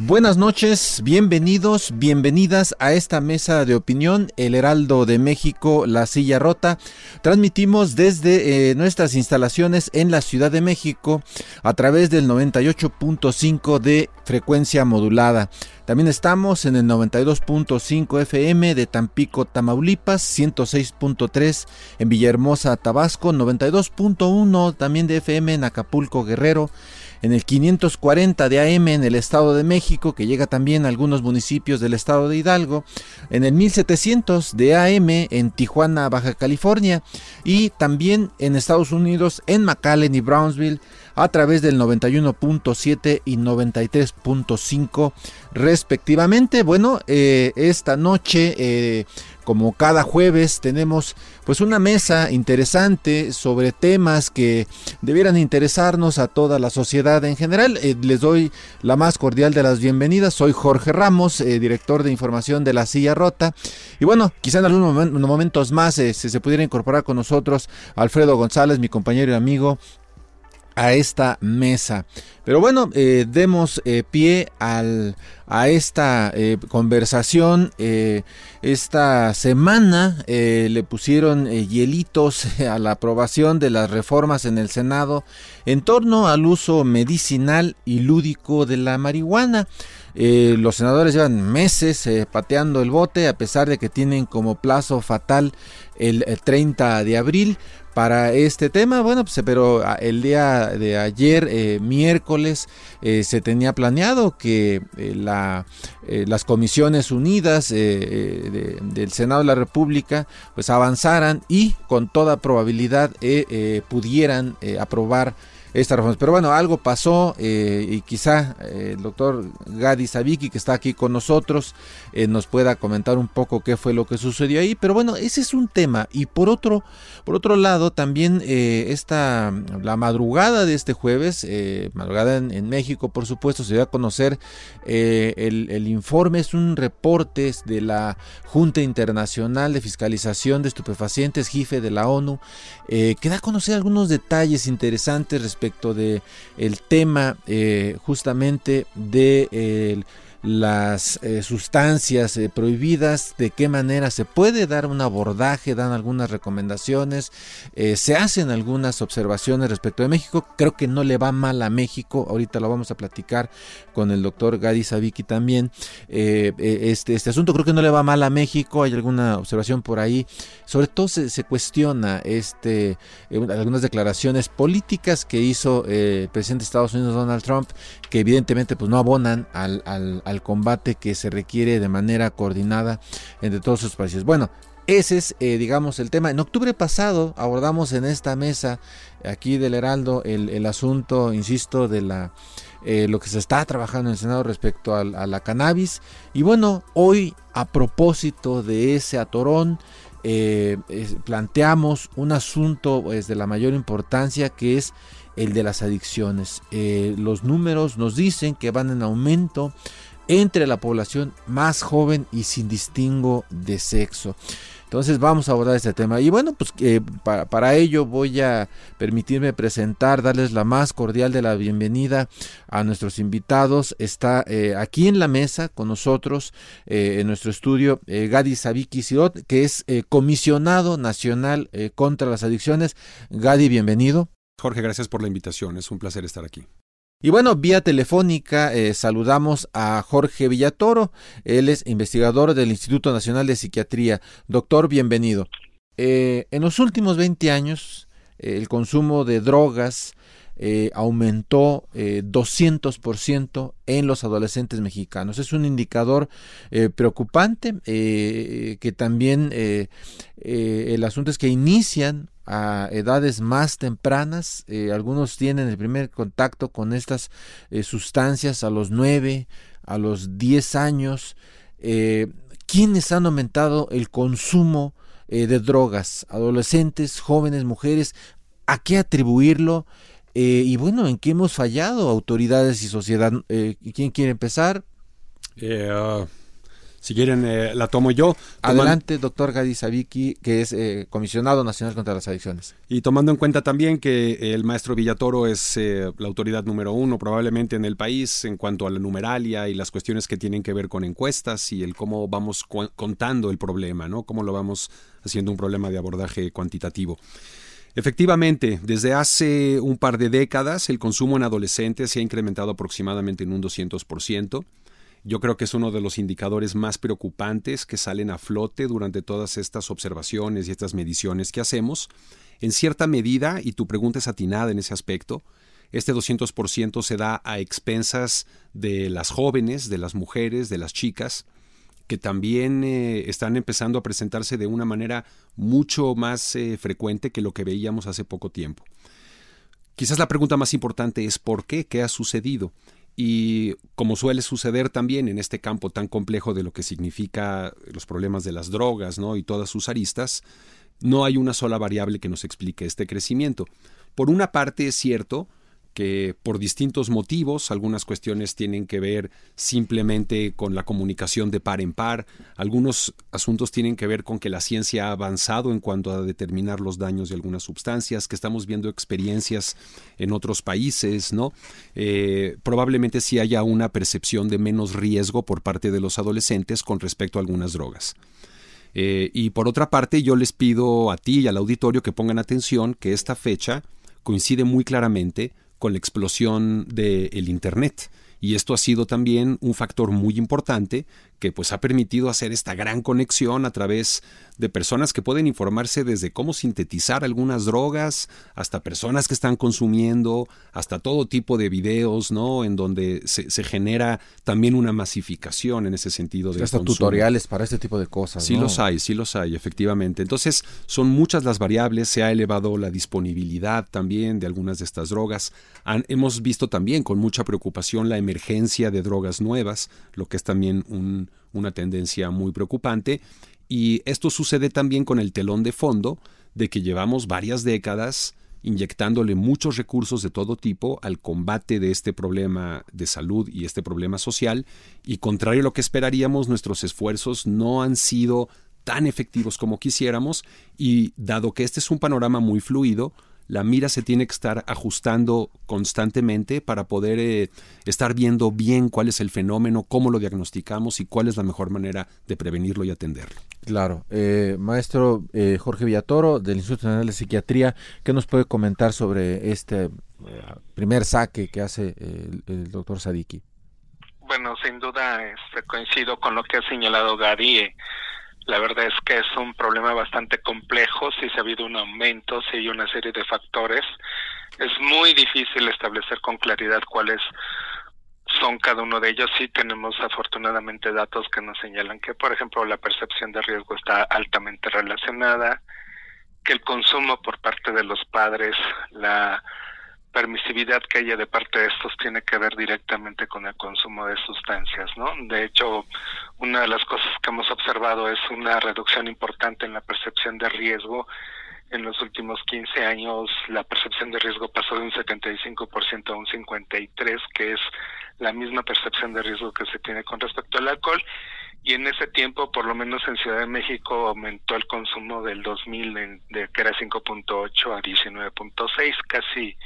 Buenas noches, bienvenidos, bienvenidas a esta mesa de opinión, El Heraldo de México, La Silla Rota. Transmitimos desde eh, nuestras instalaciones en la Ciudad de México a través del 98.5 de frecuencia modulada. También estamos en el 92.5 FM de Tampico, Tamaulipas, 106.3 en Villahermosa, Tabasco, 92.1 también de FM en Acapulco, Guerrero en el 540 de AM en el Estado de México, que llega también a algunos municipios del Estado de Hidalgo, en el 1700 de AM en Tijuana, Baja California, y también en Estados Unidos en McAllen y Brownsville a través del 91.7 y 93.5 respectivamente. Bueno, eh, esta noche, eh, como cada jueves, tenemos pues una mesa interesante sobre temas que debieran interesarnos a toda la sociedad en general. Eh, les doy la más cordial de las bienvenidas. Soy Jorge Ramos, director de información de La Silla Rota. Y bueno, quizá en algunos momentos más se, se pudiera incorporar con nosotros Alfredo González, mi compañero y amigo a esta mesa. Pero bueno, eh, demos eh, pie al, a esta eh, conversación. esta semana le pusieron hielitos a la aprobación de las reformas en el Senado en torno al uso medicinal y lúdico de la marihuana. los senadores llevan meses pateando el bote a pesar de que tienen como plazo fatal el 30 de abril para este tema. Bueno, pues pero ah, el día de ayer, eh, miércoles, eh, se tenía planeado que eh, la, las comisiones unidas del Senado de la República pues avanzaran y con toda probabilidad pudieran aprobar reformas. Pero bueno, algo pasó eh, y quizá eh, el doctor Gadi Sabiki, que está aquí con nosotros, eh, nos pueda comentar un poco qué fue lo que sucedió ahí. Pero bueno, ese es un tema. Y por otro, por otro lado, también esta, la madrugada de este jueves, madrugada en, México, por supuesto, se dio a conocer el, el, informe, es un reporte de la Junta Internacional de Fiscalización de Estupefacientes, JIFE de la ONU, que da a conocer algunos detalles interesantes respecto respecto de el tema eh, justamente de el las eh, sustancias eh, prohibidas, de qué manera se puede dar un abordaje, dan algunas recomendaciones, eh, se hacen algunas observaciones respecto de México, creo que no le va mal a México, ahorita lo vamos a platicar con el doctor Gadi Sabiki también, este, este asunto creo que no le va mal a México, hay alguna observación por ahí, sobre todo se, se cuestiona este, algunas declaraciones políticas que hizo el presidente de Estados Unidos Donald Trump, que evidentemente pues no abonan al, al al combate que se requiere de manera coordinada entre todos sus países. Bueno, ese es, eh, digamos, el tema. En octubre pasado abordamos en esta mesa aquí del Heraldo el, asunto, insisto, de la eh, lo que se está trabajando en el Senado respecto a, la cannabis. Y bueno, hoy a propósito de ese atorón, eh, planteamos un asunto pues, de la mayor importancia que es el de las adicciones. los números nos dicen que van en aumento entre la población más joven y sin distingo de sexo. Entonces vamos a abordar este tema. Y bueno, pues eh, para, ello voy a permitirme presentar, darles la más cordial de la bienvenida a nuestros invitados. Está eh, aquí en la mesa con nosotros, eh, en nuestro estudio, Gadi Sabiki Sirot, que es comisionado nacional contra las adicciones. Gadi, bienvenido. Jorge, gracias por la invitación. Es un placer estar aquí. Y bueno, vía telefónica eh, saludamos a Jorge Villatoro. Él es investigador del Instituto Nacional de Psiquiatría. Doctor, bienvenido. Eh, en los últimos 20 años, el consumo de drogas aumentó 200% en los adolescentes mexicanos. Es un indicador preocupante que también el asunto es que inician a edades más tempranas. Eh, algunos tienen el primer contacto con estas eh, sustancias a los 9, a los 10 años. Eh, ¿Quiénes han aumentado el consumo de drogas? Adolescentes, jóvenes, mujeres. ¿A qué atribuirlo? Y bueno, ¿en qué hemos fallado autoridades y sociedad? ¿Quién quiere empezar? Uh, si quieren, eh, la tomo yo. Adelante, doctor Gadi Sabiki, que es eh, comisionado nacional contra las adicciones. Y tomando en cuenta también que el maestro Villatoro es eh, la autoridad número uno probablemente en el país en cuanto a la numeralia y las cuestiones que tienen que ver con encuestas y el cómo vamos contando el problema, ¿no? Cómo lo vamos haciendo un problema de abordaje cuantitativo. Efectivamente, desde hace un par de décadas el consumo en adolescentes se ha incrementado aproximadamente en un 200%. Yo creo que es uno de los indicadores más preocupantes que salen a flote durante todas estas observaciones y estas mediciones que hacemos. En cierta medida, y tu pregunta es atinada en ese aspecto, este 200% se da a expensas de las jóvenes, de las mujeres, de las chicas, que también eh, están empezando a presentarse de una manera mucho más eh, frecuente que lo que veíamos hace poco tiempo. Quizás la pregunta más importante es ¿por qué? ¿Qué ha sucedido? Y como suele suceder también en este campo tan complejo de lo que significa los problemas de las drogas ¿no? y todas sus aristas, no hay una sola variable que nos explique este crecimiento. Por una parte es cierto que por distintos motivos, algunas cuestiones tienen que ver simplemente con la comunicación de par en par, algunos asuntos tienen que ver con que la ciencia ha avanzado en cuanto a determinar los daños de algunas sustancias, que estamos viendo experiencias en otros países, ¿no? Eh, probablemente sí haya una percepción de menos riesgo por parte de los adolescentes con respecto a algunas drogas. Eh, y por otra parte, yo les pido a ti y al auditorio que pongan atención que esta fecha coincide muy claramente con la explosión del Internet. Y esto ha sido también un factor muy importante que pues ha permitido hacer esta gran conexión a través de personas que pueden informarse desde cómo sintetizar algunas drogas, hasta personas que están consumiendo, hasta todo tipo de videos, ¿no? En donde se, genera también una masificación en ese sentido. De hasta tutoriales para este tipo de cosas. Sí los hay, sí los hay, efectivamente. Entonces son muchas las variables, se ha elevado la disponibilidad también de algunas de estas drogas. hemos visto también con mucha preocupación la emergencia de drogas nuevas, lo que es también un una tendencia muy preocupante. Y esto sucede también con el telón de fondo de que llevamos varias décadas inyectándole muchos recursos de todo tipo al combate de este problema de salud y este problema social, y contrario a lo que esperaríamos, nuestros esfuerzos no han sido tan efectivos como quisiéramos, y dado que este es un panorama muy fluido, la mira se tiene que estar ajustando constantemente para poder eh, estar viendo bien cuál es el fenómeno, cómo lo diagnosticamos y cuál es la mejor manera de prevenirlo y atenderlo. Claro. Eh, maestro eh, Jorge Villatoro, del Instituto Nacional de Psiquiatría, ¿qué nos puede comentar sobre este primer saque que hace el, doctor Sadiki? Bueno, sin duda este, coincido con lo que ha señalado Gary. La verdad es que es un problema bastante complejo, si se ha habido un aumento, si hay una serie de factores. Es muy difícil establecer con claridad cuáles son cada uno de ellos. Sí tenemos afortunadamente datos que nos señalan que, por ejemplo, la percepción de riesgo está altamente relacionada, que el consumo por parte de los padres, la permisividad que haya de parte de estos tiene que ver directamente con el consumo de sustancias, ¿no? De hecho, una de las cosas que hemos observado es una reducción importante en la percepción de riesgo. En los últimos 15 años la percepción de riesgo pasó de un 75% a un 53%, que es la misma percepción de riesgo que se tiene con respecto al alcohol. Y en ese tiempo, por lo menos en Ciudad de México, aumentó el consumo del 2000, de que era 5.8 a 19.6, casi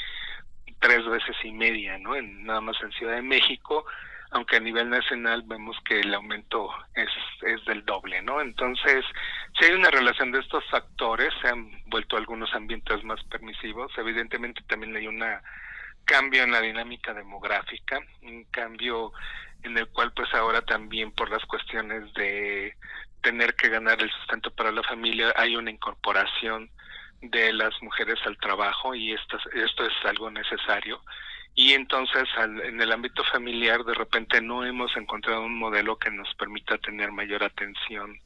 tres veces y media, ¿no? En, nada más en Ciudad de México, aunque a nivel nacional vemos que el aumento es, es del doble, ¿no? Entonces, si hay una relación de estos factores, se han vuelto algunos ambientes más permisivos, evidentemente también hay una cambio en la dinámica demográfica, un cambio en el cual pues ahora también por las cuestiones de tener que ganar el sustento para la familia hay una incorporación de las mujeres al trabajo y esto, esto es algo necesario y entonces en el ámbito familiar de repente no hemos encontrado un modelo que nos permita tener mayor atención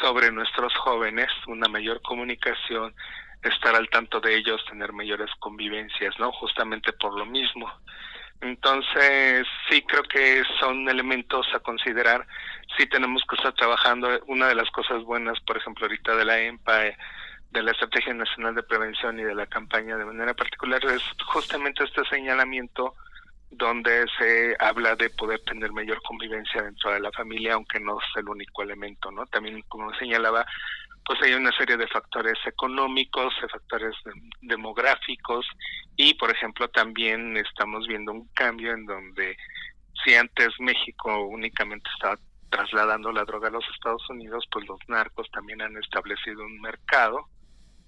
sobre nuestros jóvenes, una mayor comunicación, estar al tanto de ellos, tener mayores convivencias, ¿no? Justamente por lo mismo. Entonces, sí creo que son elementos a considerar. Sí tenemos que estar trabajando. Una de las cosas buenas, por ejemplo, ahorita de la EMPA, de la Estrategia Nacional de Prevención y de la campaña de manera particular es justamente este señalamiento donde se habla de poder tener mayor convivencia dentro de la familia, aunque no es el único elemento, ¿no? También, como señalaba, pues hay una serie de factores económicos, de factores demográficos y, por ejemplo, también estamos viendo un cambio en donde si antes México únicamente estaba trasladando la droga a los Estados Unidos, pues los narcos también han establecido un mercado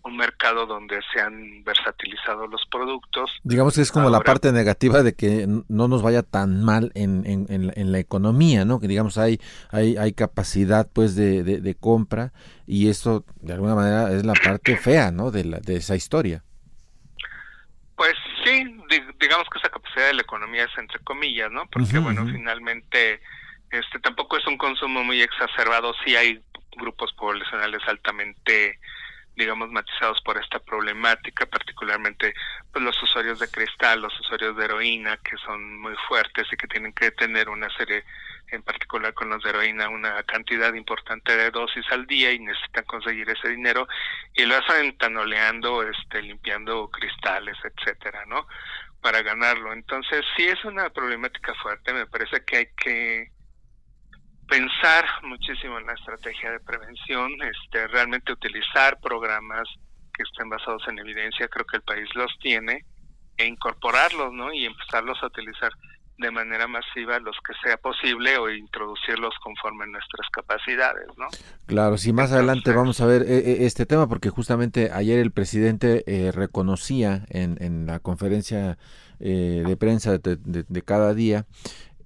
un mercado donde se han versatilizado los productos. Digamos que es como la parte negativa de que no nos vaya tan mal en, en, la economía, ¿no? Que digamos hay hay, hay capacidad pues de, de, compra y eso de alguna manera es la parte fea, ¿no? De, la, de esa historia. Pues sí, digamos que esa capacidad de la economía es entre comillas, ¿no? Porque bueno, finalmente este tampoco es un consumo muy exacerbado, sí hay grupos poblacionales altamente digamos, matizados por esta problemática, particularmente pues, los usuarios de cristal, los usuarios de heroína, que son muy fuertes y que tienen que tener una serie, en particular con los de heroína, una cantidad importante de dosis al día y necesitan conseguir ese dinero y lo hacen tanoleando, este, limpiando cristales, etcétera, ¿no? Para ganarlo. Entonces, sí es una problemática fuerte, me parece que hay que pensar muchísimo en la estrategia de prevención, este, realmente utilizar programas que estén basados en evidencia, creo que el país los tiene, e incorporarlos, ¿no? Y empezarlos a utilizar de manera masiva los que sea posible o introducirlos conforme a nuestras capacidades, ¿no? Claro, sí, más adelante vamos a ver eh, eh, este tema porque justamente ayer el presidente eh, reconocía en, en, la conferencia de prensa de, de, cada día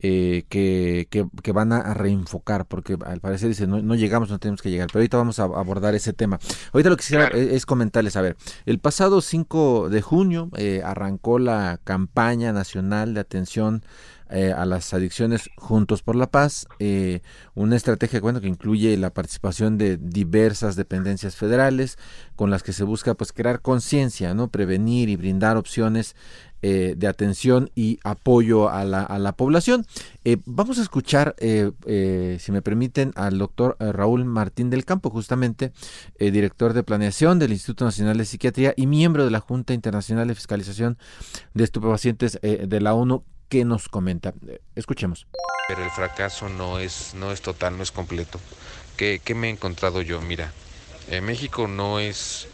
eh, que, que, van a, reenfocar, porque al parecer dice, no, no, llegamos, no tenemos que llegar, pero ahorita vamos a abordar ese tema. Ahorita lo que quisiera es, comentarles, a ver, el pasado 5 de junio eh, arrancó la campaña nacional de atención eh, a las adicciones Juntos por la Paz, eh, una estrategia bueno, que incluye la participación de diversas dependencias federales con las que se busca pues crear conciencia, no prevenir y brindar opciones eh, de atención y apoyo a la, a la población. vamos a escuchar, si me permiten, al doctor Raúl Martín del Campo, justamente director de planeación del Instituto Nacional de Psiquiatría y miembro de la Junta Internacional de Fiscalización de Estupefacientes de la ONU, ¿Qué nos comenta? Escuchemos. Pero el fracaso no es, no es total, no es completo. ¿Qué, qué me he encontrado yo? Mira, eh, México no es,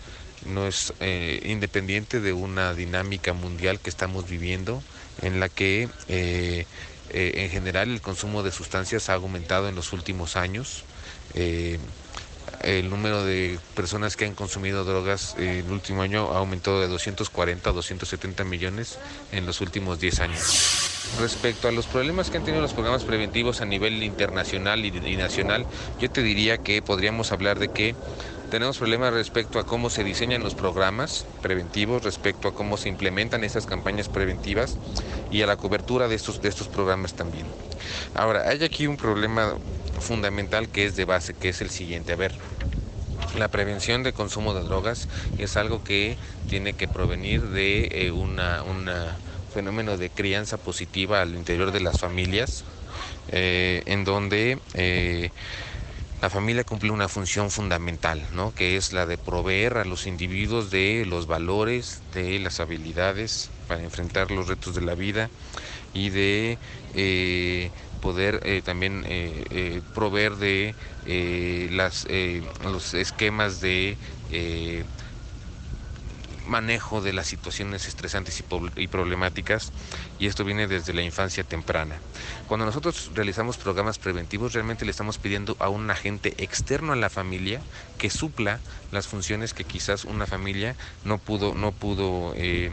no es eh, independiente de una dinámica mundial que estamos viviendo en la que eh, en general el consumo de sustancias ha aumentado en los últimos años el número de personas que han consumido drogas el último año ha aumentado de 240 a 270 millones en los últimos 10 años. Respecto a los problemas que han tenido los programas preventivos a nivel internacional y, nacional, yo te diría que podríamos hablar de que tenemos problemas respecto a cómo se diseñan los programas preventivos, respecto a cómo se implementan esas campañas preventivas y a la cobertura de estos, de estos programas también. Ahora, hay aquí un problema fundamental que es de base, que es el siguiente. A ver, la prevención de consumo de drogas es algo que tiene que provenir de eh, un fenómeno de crianza positiva al interior de las familias, eh, en donde eh, la familia cumple una función fundamental, ¿no? que es la de proveer a los individuos de los valores, de las habilidades para enfrentar los retos de la vida y de poder eh, también eh, eh, proveer de los esquemas de manejo de las situaciones estresantes y, problemáticas y esto viene desde la infancia temprana. Cuando nosotros realizamos programas preventivos realmente le estamos pidiendo a un agente externo a la familia que supla las funciones que quizás una familia no pudo, no pudo eh,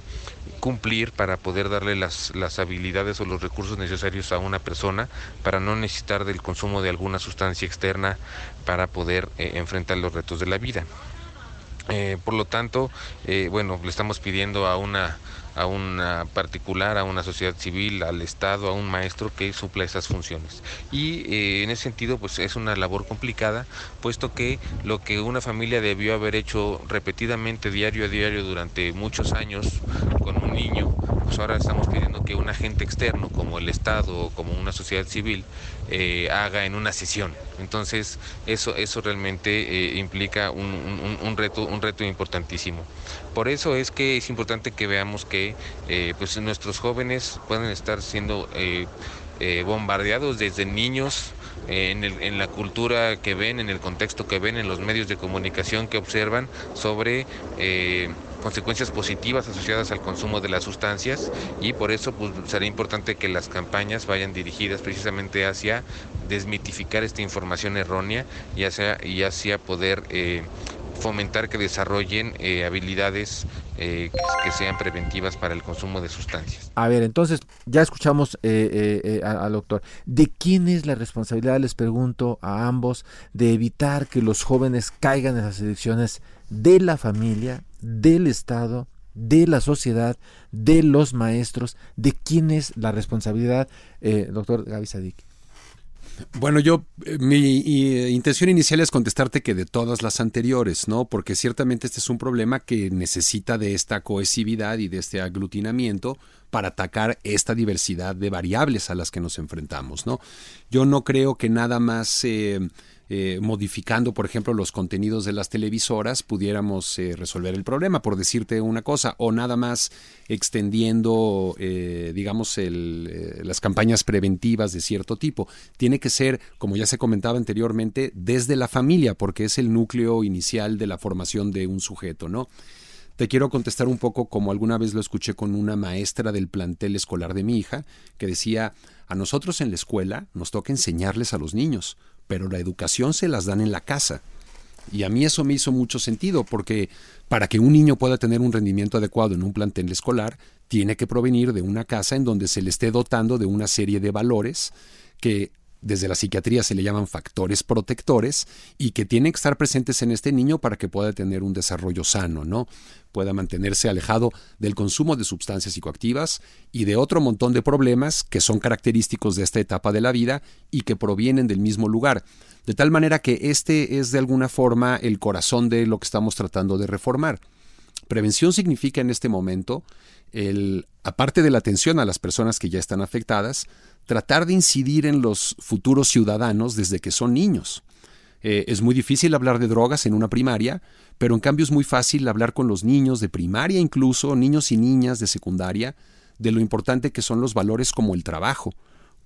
cumplir para poder darle las, las habilidades o los recursos necesarios a una persona para no necesitar del consumo de alguna sustancia externa para poder eh, enfrentar los retos de la vida. Eh, por lo tanto, eh, bueno, le estamos pidiendo a una a una particular, a una sociedad civil, al Estado, a un maestro que supla esas funciones. Y eh, en ese sentido, pues es una labor complicada, puesto que lo que una familia debió haber hecho repetidamente, diario a diario, durante muchos años con un niño, pues ahora estamos pidiendo que un agente externo, como el Estado o como una sociedad civil, eh, haga en una sesión. Entonces, eso, eso realmente eh, implica un, reto, un reto importantísimo. Por eso es que es importante que veamos que eh, pues nuestros jóvenes pueden estar siendo bombardeados desde niños en, en, la cultura que ven, en el contexto que ven, en los medios de comunicación que observan sobre consecuencias positivas asociadas al consumo de las sustancias y por eso pues, será importante que las campañas vayan dirigidas precisamente hacia desmitificar esta información errónea y hacia, y hacia poder eh, fomentar que desarrollen eh, habilidades eh, que, sean preventivas para el consumo de sustancias. A ver, entonces ya escuchamos al doctor. ¿De quién es la responsabilidad, les pregunto a ambos, de evitar que los jóvenes caigan en las adicciones de la familia, del Estado, de la sociedad, de los maestros, de quién es la responsabilidad, eh, doctor Gaby Sadik. Bueno, yo, eh, mi intención inicial es contestarte que de todas las anteriores, ¿no? Porque ciertamente este es un problema que necesita de esta cohesividad y de este aglutinamiento para atacar esta diversidad de variables a las que nos enfrentamos, ¿no? Yo no creo que nada más eh, eh, modificando, por ejemplo, los contenidos de las televisoras, pudiéramos eh, resolver el problema, por decirte una cosa, o nada más extendiendo, digamos, las campañas preventivas de cierto tipo. Tiene que ser, como ya se comentaba anteriormente, desde la familia, porque es el núcleo inicial de la formación de un sujeto, ¿no? Te quiero contestar un poco como alguna vez lo escuché con una maestra del plantel escolar de mi hija, que decía, a nosotros en la escuela nos toca enseñarles a los niños, pero la educación se las dan en la casa. Y a mí eso me hizo mucho sentido, porque para que un niño pueda tener un rendimiento adecuado en un plantel escolar, tiene que provenir de una casa en donde se le esté dotando de una serie de valores que desde la psiquiatría se le llaman factores protectores y que tienen que estar presentes en este niño para que pueda tener un desarrollo sano, ¿no? Pueda mantenerse alejado del consumo de sustancias psicoactivas y de otro montón de problemas que son característicos de esta etapa de la vida y que provienen del mismo lugar. De tal manera que este es de alguna forma el corazón de lo que estamos tratando de reformar. Prevención significa en este momento el, aparte de la atención a las personas que ya están afectadas, tratar de incidir en los futuros ciudadanos desde que son niños. Eh, es muy difícil hablar de drogas en una primaria, pero en cambio es muy fácil hablar con los niños de primaria incluso, niños y niñas de secundaria, de lo importante que son los valores como el trabajo,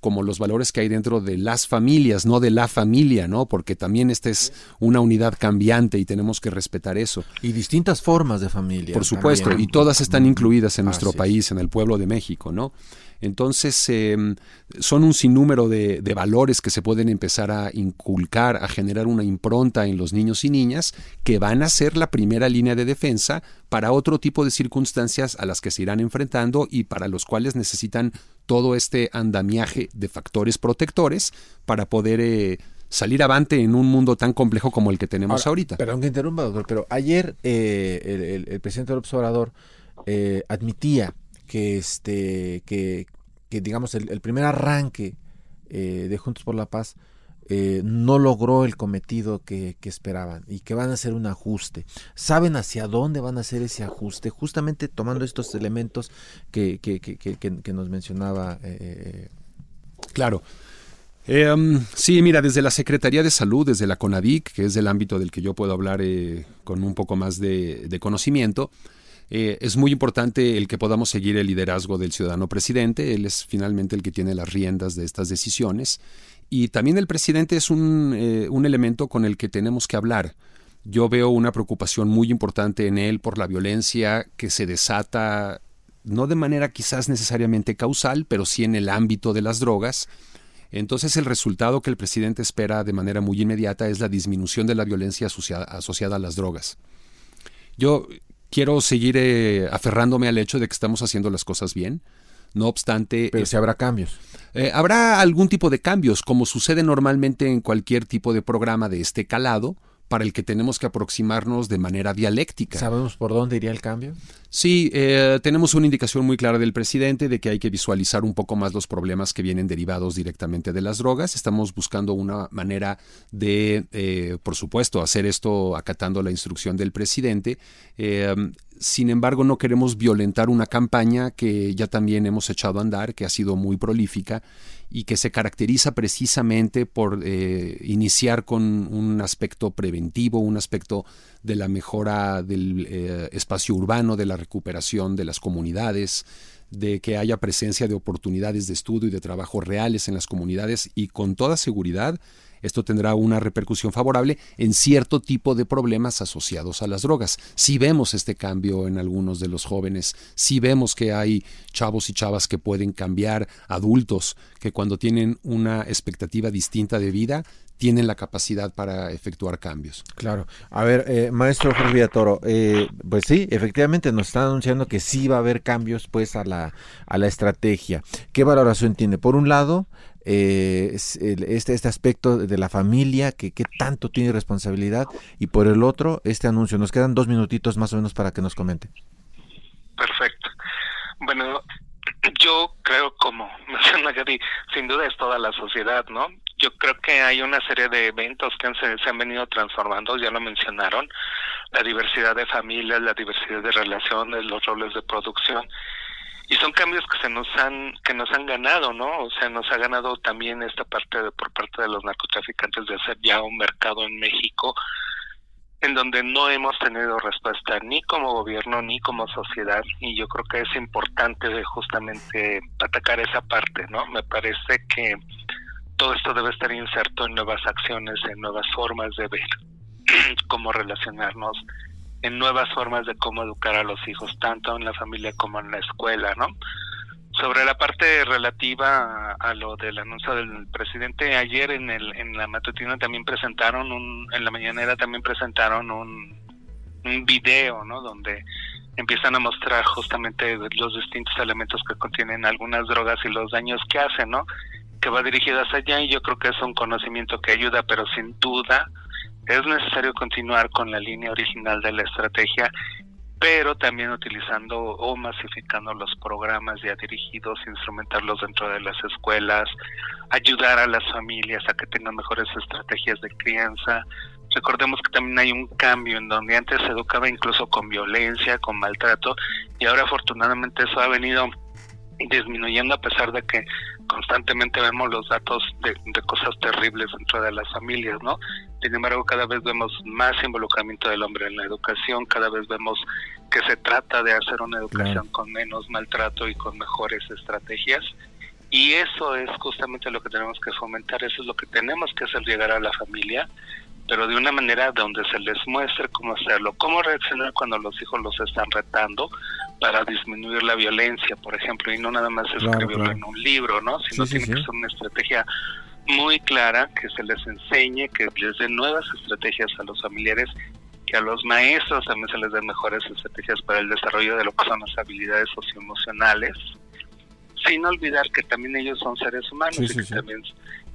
como los valores que hay dentro de las familias, no de la familia, ¿no? Porque también esta es una unidad cambiante y tenemos que respetar eso. Y distintas formas de familia. Por supuesto, y todas están incluidas en nuestro país, en el pueblo de México, ¿no? Entonces, em, son un sinnúmero de, valores que se pueden empezar a inculcar, a generar una impronta en los niños y niñas que van a ser la primera línea de defensa para otro tipo de circunstancias a las que se irán enfrentando y para los cuales necesitan todo este andamiaje de factores protectores para poder... Eh, salir avante en un mundo tan complejo como el que tenemos ahorita. Perdón que interrumpa, doctor, pero ayer eh, el, presidente del observador eh, admitía que este que, digamos el, primer arranque eh, de Juntos por la Paz eh, no logró el cometido que, esperaban y que van a hacer un ajuste. ¿Saben hacia dónde van a hacer ese ajuste? Justamente tomando estos elementos que, que, nos mencionaba. Eh, claro. sí, mira, desde la Secretaría de Salud, desde la CONADIC, que es el ámbito del que yo puedo hablar con un poco más de, conocimiento, eh, es muy importante el que podamos seguir el liderazgo del ciudadano presidente. Él es finalmente el que tiene las riendas de estas decisiones. Y también el presidente es un, eh, un elemento con el que tenemos que hablar. Yo veo una preocupación muy importante en él por la violencia que se desata, no de manera quizás necesariamente causal, pero sí en el ámbito de las drogas. Entonces el resultado que el presidente espera de manera muy inmediata es la disminución de la violencia asociada, a las drogas. Yo quiero seguir eh, aferrándome al hecho de que estamos haciendo las cosas bien. No obstante... Pero si habrá cambios. Eh, habrá algún tipo de cambios, como sucede normalmente en cualquier tipo de programa de este calado para el que tenemos que aproximarnos de manera dialéctica. ¿Sabemos por dónde iría el cambio? Sí, eh, tenemos una indicación muy clara del presidente de que hay que visualizar un poco más los problemas que vienen derivados directamente de las drogas. Estamos buscando una manera de, eh, por supuesto, hacer esto acatando la instrucción del presidente. Eh, sin embargo, no queremos violentar una campaña que ya también hemos echado a andar, que ha sido muy prolífica y que se caracteriza precisamente por eh, iniciar con un aspecto preventivo, un aspecto de la mejora del eh, espacio urbano, de la recuperación de las comunidades, de que haya presencia de oportunidades de estudio y de trabajo reales en las comunidades y con toda seguridad esto tendrá una repercusión favorable en cierto tipo de problemas asociados a las drogas. Si vemos este cambio en algunos de los jóvenes, si vemos que hay chavos y chavas que pueden cambiar, adultos que cuando tienen una expectativa distinta de vida, tienen la capacidad para efectuar cambios. Claro. A ver, eh, maestro Jorge Villatoro, eh, pues sí, efectivamente nos está anunciando que sí va a haber cambios pues a la, a la estrategia. ¿Qué valoración tiene? Por un lado, eh, este, este aspecto de la familia, que, que tanto tiene responsabilidad, y por el otro, este anuncio. Nos quedan dos minutitos más o menos para que nos comente. Perfecto. Bueno, yo creo, como menciona Gary, sin duda es toda la sociedad, ¿no? Yo creo que hay una serie de eventos que se, se han venido transformando, ya lo mencionaron, la diversidad de familias, la diversidad de relaciones, los roles de producción y son cambios que se nos han que nos han ganado no o sea nos ha ganado también esta parte de, por parte de los narcotraficantes de hacer ya un mercado en México en donde no hemos tenido respuesta ni como gobierno ni como sociedad y yo creo que es importante justamente atacar esa parte no me parece que todo esto debe estar inserto en nuevas acciones en nuevas formas de ver cómo relacionarnos en nuevas formas de cómo educar a los hijos, tanto en la familia como en la escuela, ¿no? Sobre la parte relativa a, lo del anuncio del presidente, ayer en, el, en la matutina también presentaron, un, en la mañanera también presentaron un, un video, ¿no? Donde empiezan a mostrar justamente los distintos elementos que contienen algunas drogas y los daños que hacen, ¿no? Que va dirigido hacia allá y yo creo que es un conocimiento que ayuda, pero sin duda es necesario continuar con la línea original de la estrategia, pero también utilizando o masificando los programas ya dirigidos, instrumentarlos dentro de las escuelas, ayudar a las familias a que tengan mejores estrategias de crianza. Recordemos que también hay un cambio en donde antes se educaba incluso con violencia, con maltrato, y ahora afortunadamente eso ha venido disminuyendo a pesar de que constantemente vemos los datos de, cosas terribles dentro de las familias, ¿no? Sin embargo, cada vez vemos más involucramiento del hombre en la educación, cada vez vemos que se trata de hacer una educación con menos maltrato y con mejores estrategias. Y eso es justamente lo que tenemos que fomentar, eso es lo que tenemos que hacer llegar a la familia, pero de una manera donde se les muestre cómo hacerlo, cómo reaccionar cuando los hijos los están retando para disminuir la violencia, por ejemplo, y no nada más escribirlo en un libro, ¿no? Sino tiene que ser una estrategia muy clara, que se les enseñe, que les den nuevas estrategias a los familiares, que a los maestros también se les den mejores estrategias para el desarrollo de lo que son las habilidades socioemocionales, sin olvidar que también ellos son seres humanos y que también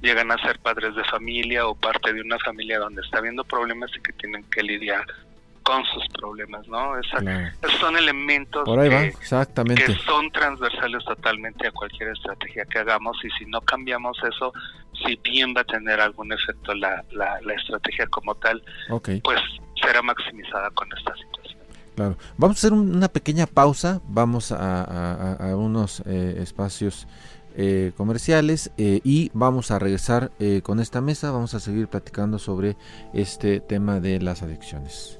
llegan a ser padres de familia o parte de una familia donde está habiendo problemas y que tienen que lidiar con sus problemas, ¿no? Esos son elementos que, son transversales totalmente a cualquier estrategia que hagamos y si no cambiamos eso, si bien va a tener algún efecto la, la, estrategia como tal, pues será maximizada con esta situación. Claro. Vamos a hacer una pequeña pausa, vamos a, a, unos eh, espacios eh, comerciales eh, y vamos a regresar eh, con esta mesa, vamos a seguir platicando sobre este tema de las adicciones.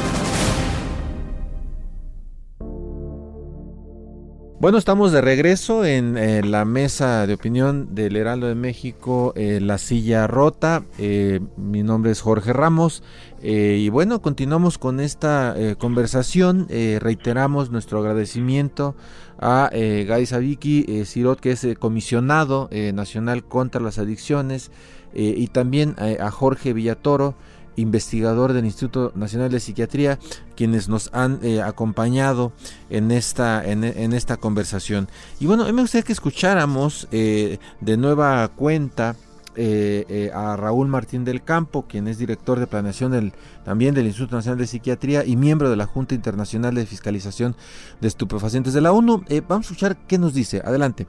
Bueno, estamos de regreso en eh, la mesa de opinión del Heraldo de México, eh, La Silla Rota. Eh, mi nombre es Jorge Ramos. y bueno, continuamos con esta conversación. reiteramos nuestro agradecimiento a Gai Sabiki Sirot, que es comisionado nacional contra las adicciones, y también a Jorge Villatoro investigador del Instituto Nacional de Psiquiatría, quienes nos han eh, acompañado en esta, en, esta conversación. Y bueno, me gustaría que escucháramos eh, de nueva cuenta eh, a Raúl Martín del Campo, quien es director de planeación del, también del Instituto Nacional de Psiquiatría y miembro de la Junta Internacional de Fiscalización de Estupefacientes de la ONU. vamos a escuchar qué nos dice. Adelante.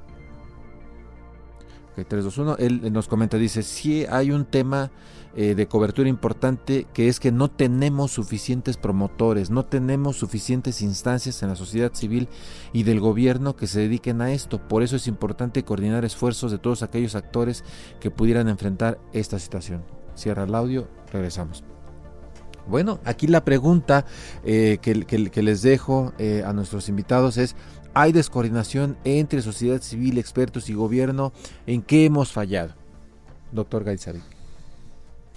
Ok, 3, 2, 1. Él nos comenta, dice, si hay un tema eh, de cobertura importante que es que no tenemos suficientes promotores, no tenemos suficientes instancias en la sociedad civil y del gobierno que se dediquen a esto. Por eso es importante coordinar esfuerzos de todos aquellos actores que pudieran enfrentar esta situación. Cierra el audio, regresamos. Bueno, aquí la pregunta eh, que, les dejo eh, a nuestros invitados es, ¿hay descoordinación entre sociedad civil, expertos y gobierno? ¿En qué hemos fallado? Doctor Gaizari.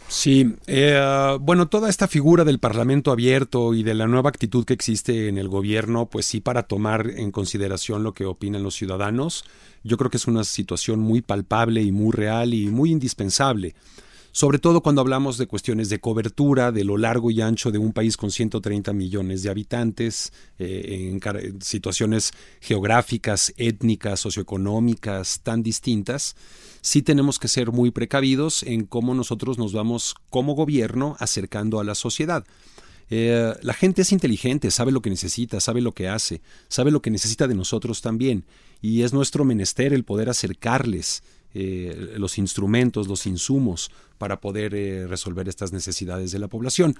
Sí, eh, bueno, toda esta figura del Parlamento abierto y de la nueva actitud que existe en el gobierno, pues sí, para tomar en consideración lo que opinan los ciudadanos, yo creo que es una situación muy palpable y muy real y muy indispensable. Sobre todo cuando hablamos de cuestiones de cobertura, de lo largo y ancho de un país con 130 millones de habitantes, eh, en situaciones geográficas, étnicas, socioeconómicas tan distintas, sí tenemos que ser muy precavidos en cómo nosotros nos vamos como gobierno acercando a la sociedad. Eh, la gente es inteligente, sabe lo que necesita, sabe lo que hace, sabe lo que necesita de nosotros también, y es nuestro menester el poder acercarles eh, los instrumentos, los insumos para poder eh, resolver estas necesidades de la población.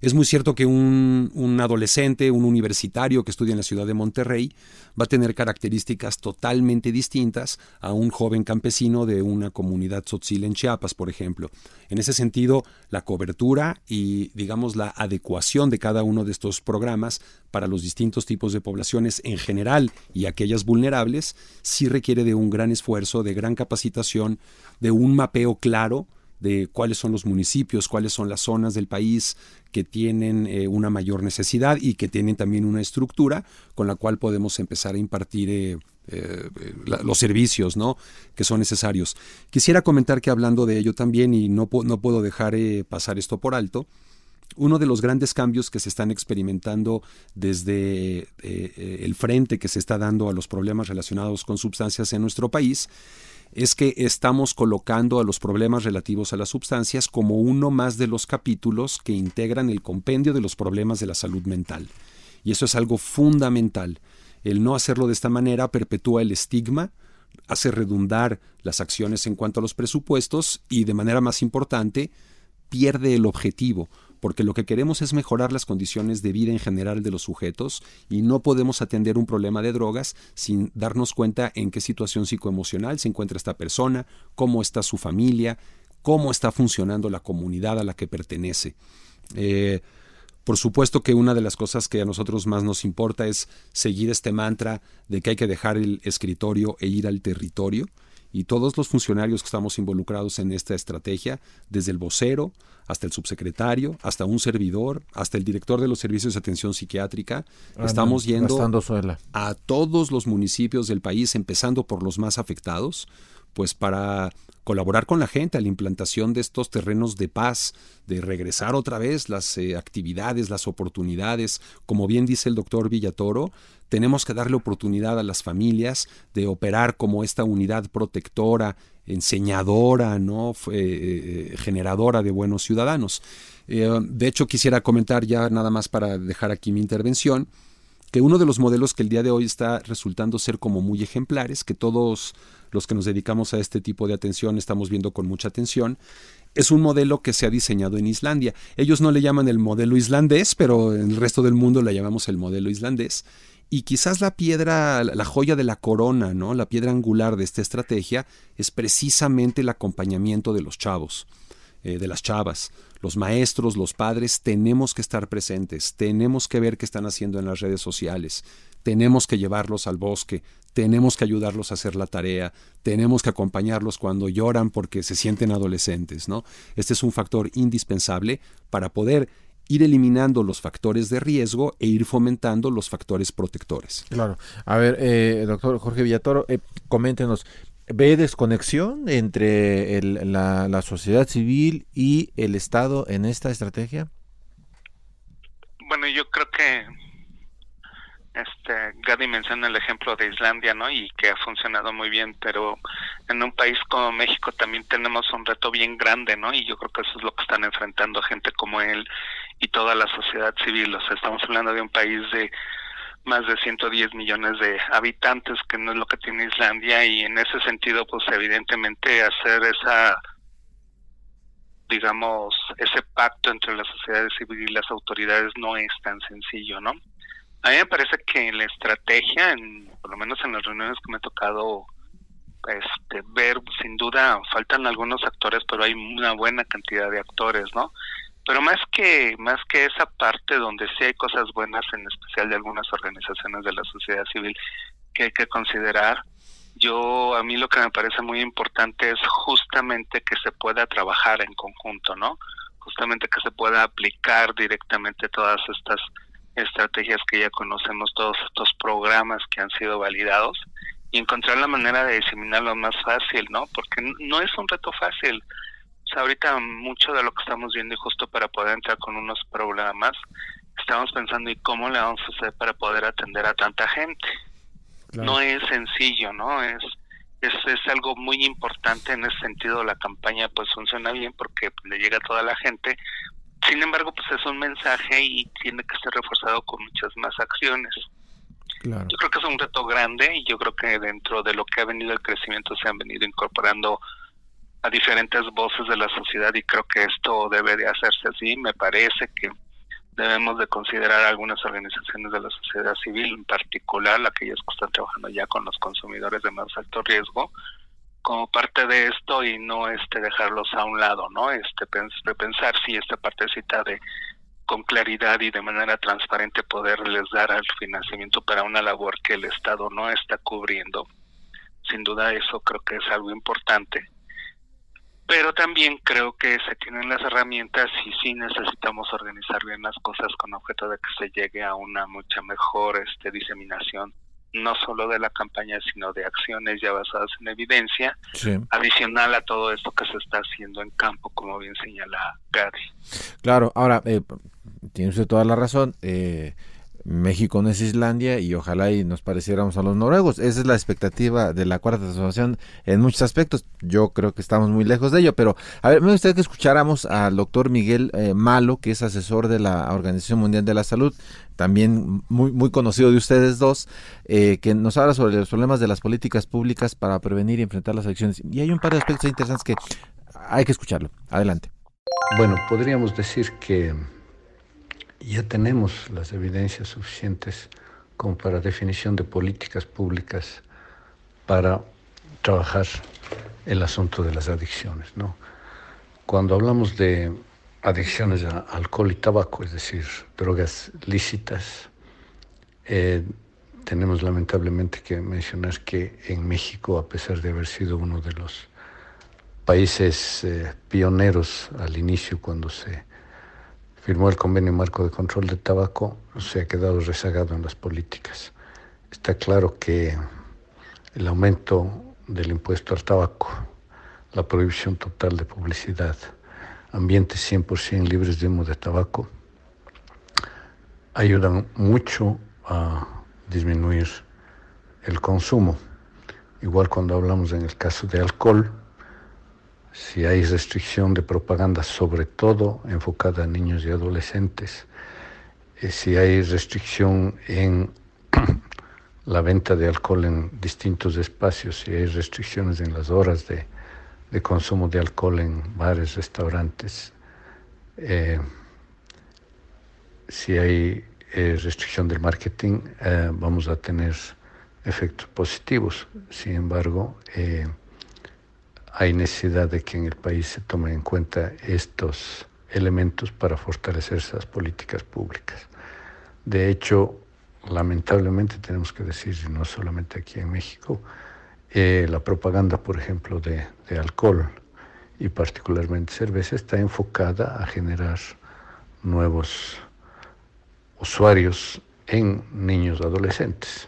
Es muy cierto que un, un, adolescente, un universitario que estudia en la ciudad de Monterrey va a tener características totalmente distintas a un joven campesino de una comunidad tzotzil en Chiapas, por ejemplo. En ese sentido, la cobertura y, digamos, la adecuación de cada uno de estos programas para los distintos tipos de poblaciones en general y aquellas vulnerables sí requiere de un gran esfuerzo, de gran capacitación, de un mapeo claro de cuáles son los municipios, cuáles son las zonas del país que tienen eh, una mayor necesidad y que tienen también una estructura con la cual podemos empezar a impartir eh, eh, los servicios ¿no? que son necesarios. Quisiera comentar que hablando de ello también, y no, no puedo dejar pasar esto por alto, uno de los grandes cambios que se están experimentando desde el frente que se está dando a los problemas relacionados con sustancias en nuestro país es que estamos colocando a los problemas relativos a las sustancias como uno más de los capítulos que integran el compendio de los problemas de la salud mental. Y eso es algo fundamental. El no hacerlo de esta manera perpetúa el estigma, hace redundar las acciones en cuanto a los presupuestos y, de manera más importante, pierde el objetivo, porque lo que queremos es mejorar las condiciones de vida en general de los sujetos y no podemos atender un problema de drogas sin darnos cuenta en qué situación psicoemocional se encuentra esta persona, cómo está su familia, cómo está funcionando la comunidad a la que pertenece. Eh, por supuesto que una de las cosas que a nosotros más nos importa es seguir este mantra de que hay que dejar el escritorio e ir al territorio y todos los funcionarios que estamos involucrados en esta estrategia, desde el vocero hasta el subsecretario, hasta un servidor, hasta el director de los servicios de atención psiquiátrica, ah, estamos yendo a todos los municipios del país, empezando por los más afectados, pues para colaborar con la gente a la implantación de estos terrenos de paz, de regresar otra vez las eh, actividades, las oportunidades. Como bien dice el doctor Villatoro, tenemos que darle oportunidad a las familias de operar como esta unidad protectora, enseñadora, ¿no? Eh, eh, generadora de buenos ciudadanos. de hecho, quisiera comentar ya nada más para dejar aquí mi intervención, que uno de los modelos que el día de hoy está resultando ser como muy ejemplares, que todos los que nos dedicamos a este tipo de atención estamos viendo con mucha atención, es un modelo que se ha diseñado en Islandia. Ellos no le llaman el modelo islandés, pero en el resto del mundo le llamamos el modelo islandés. Y quizás la piedra, la joya de la corona, ¿no? La piedra angular de esta estrategia es precisamente el acompañamiento de los chavos, eh, de las chavas. Los maestros, los padres, tenemos que estar presentes, tenemos que ver qué están haciendo en las redes sociales, tenemos que llevarlos al bosque, tenemos que ayudarlos a hacer la tarea, tenemos que acompañarlos cuando lloran porque se sienten adolescentes, ¿no? Este es un factor indispensable para poder ir eliminando los factores de riesgo e ir fomentando los factores protectores. Claro. A ver, eh, doctor Jorge Villatoro, eh, coméntenos, ¿ve desconexión entre la, la sociedad civil y el Estado en esta estrategia? Bueno, yo creo que este Gadi menciona el ejemplo de Islandia, ¿no? Y que ha funcionado muy bien, pero en un país como México también tenemos un reto bien grande, ¿no? Y yo creo que eso es lo que están enfrentando gente como él y toda la sociedad civil. O sea, estamos hablando de un país de más de 110 millones de habitantes, que no es lo que tiene Islandia, y en ese sentido, pues evidentemente hacer esa digamos, ese pacto entre la sociedad civil y las autoridades no es tan sencillo, ¿no? A mí me parece que la estrategia, en, por lo menos en las reuniones que me ha tocado este, ver, sin duda faltan algunos actores, pero hay una buena cantidad de actores, ¿no? Pero más que más que esa parte donde sí hay cosas buenas, en especial de algunas organizaciones de la sociedad civil que hay que considerar, yo a mí lo que me parece muy importante es justamente que se pueda trabajar en conjunto, ¿no? Justamente que se pueda aplicar directamente todas estas estrategias que ya conocemos, todos estos programas que han sido validados y encontrar la manera de diseminarlo más fácil, ¿no? Porque no es un reto fácil. O sea, ahorita mucho de lo que estamos viendo y justo para poder entrar con unos programas, estamos pensando y cómo le vamos a hacer para poder atender a tanta gente. No es sencillo, ¿no? Es, es, es algo muy importante en ese sentido. La campaña pues funciona bien porque le llega a toda la gente, sin embargo, pues es un mensaje y tiene que ser reforzado con muchas más acciones. Yo creo que es un reto grande y yo creo que dentro de lo que ha venido el crecimiento se han venido incorporando a diferentes voces de la sociedad y creo que esto debe de hacerse así. Me parece que debemos de considerar algunas organizaciones de la sociedad civil, en particular aquellas que están trabajando ya con los consumidores de más alto riesgo, como parte de esto y no este dejarlos a un lado, ¿no? Este pensar si esta partecita de con claridad y de manera transparente poderles dar el financiamiento para una labor que el Estado no está cubriendo. Sin duda eso creo que es algo importante. Pero también creo que se tienen las herramientas y sí necesitamos organizar bien las cosas con objeto de que se llegue a una mucha mejor este diseminación no solo de la campaña, sino de acciones ya basadas en evidencia, adicional a todo esto que se está haciendo en campo, como bien señala Gary. Claro, ahora, eh, tiene usted toda la razón. Eh, México no es Islandia y ojalá y nos pareciéramos a los noruegos. Esa es la expectativa de la cuarta transformación en muchos aspectos. Yo creo que estamos muy lejos de ello, pero a ver, me gustaría que escucháramos al doctor Miguel eh, Malo, que es asesor de la Organización Mundial de la Salud, también muy, muy conocido de ustedes dos, eh, que nos habla sobre los problemas de las políticas públicas para prevenir y enfrentar las acciones. Y hay un par de aspectos interesantes que hay que escucharlo. Adelante. Bueno, podríamos decir que ya tenemos las evidencias suficientes como para definición de políticas públicas para trabajar el asunto de las adicciones. ¿no? Cuando hablamos de adicciones a alcohol y tabaco, es decir, drogas lícitas, eh, tenemos lamentablemente que mencionar que en México, a pesar de haber sido uno de los países eh, pioneros al inicio cuando se firmó el convenio marco de control de tabaco, se ha quedado rezagado en las políticas. Está claro que el aumento del impuesto al tabaco, la prohibición total de publicidad, ambientes 100% libres de humo de tabaco, ayudan mucho a disminuir el consumo. Igual cuando hablamos en el caso de alcohol, si hay restricción de propaganda, sobre todo enfocada a niños y adolescentes, eh, si hay restricción en la venta de alcohol en distintos espacios, si hay restricciones en las horas de, consumo de alcohol en bares, restaurantes, eh, si hay eh, restricción del marketing vamos a tener efectos positivos. Sin embargo, hay necesidad de que en el país se tomen en cuenta estos elementos para fortalecer esas políticas públicas. De hecho, lamentablemente tenemos que decir, y no solamente aquí en México, la propaganda, por ejemplo, de, de alcohol y particularmente cerveza está enfocada a generar nuevos usuarios en niños adolescentes.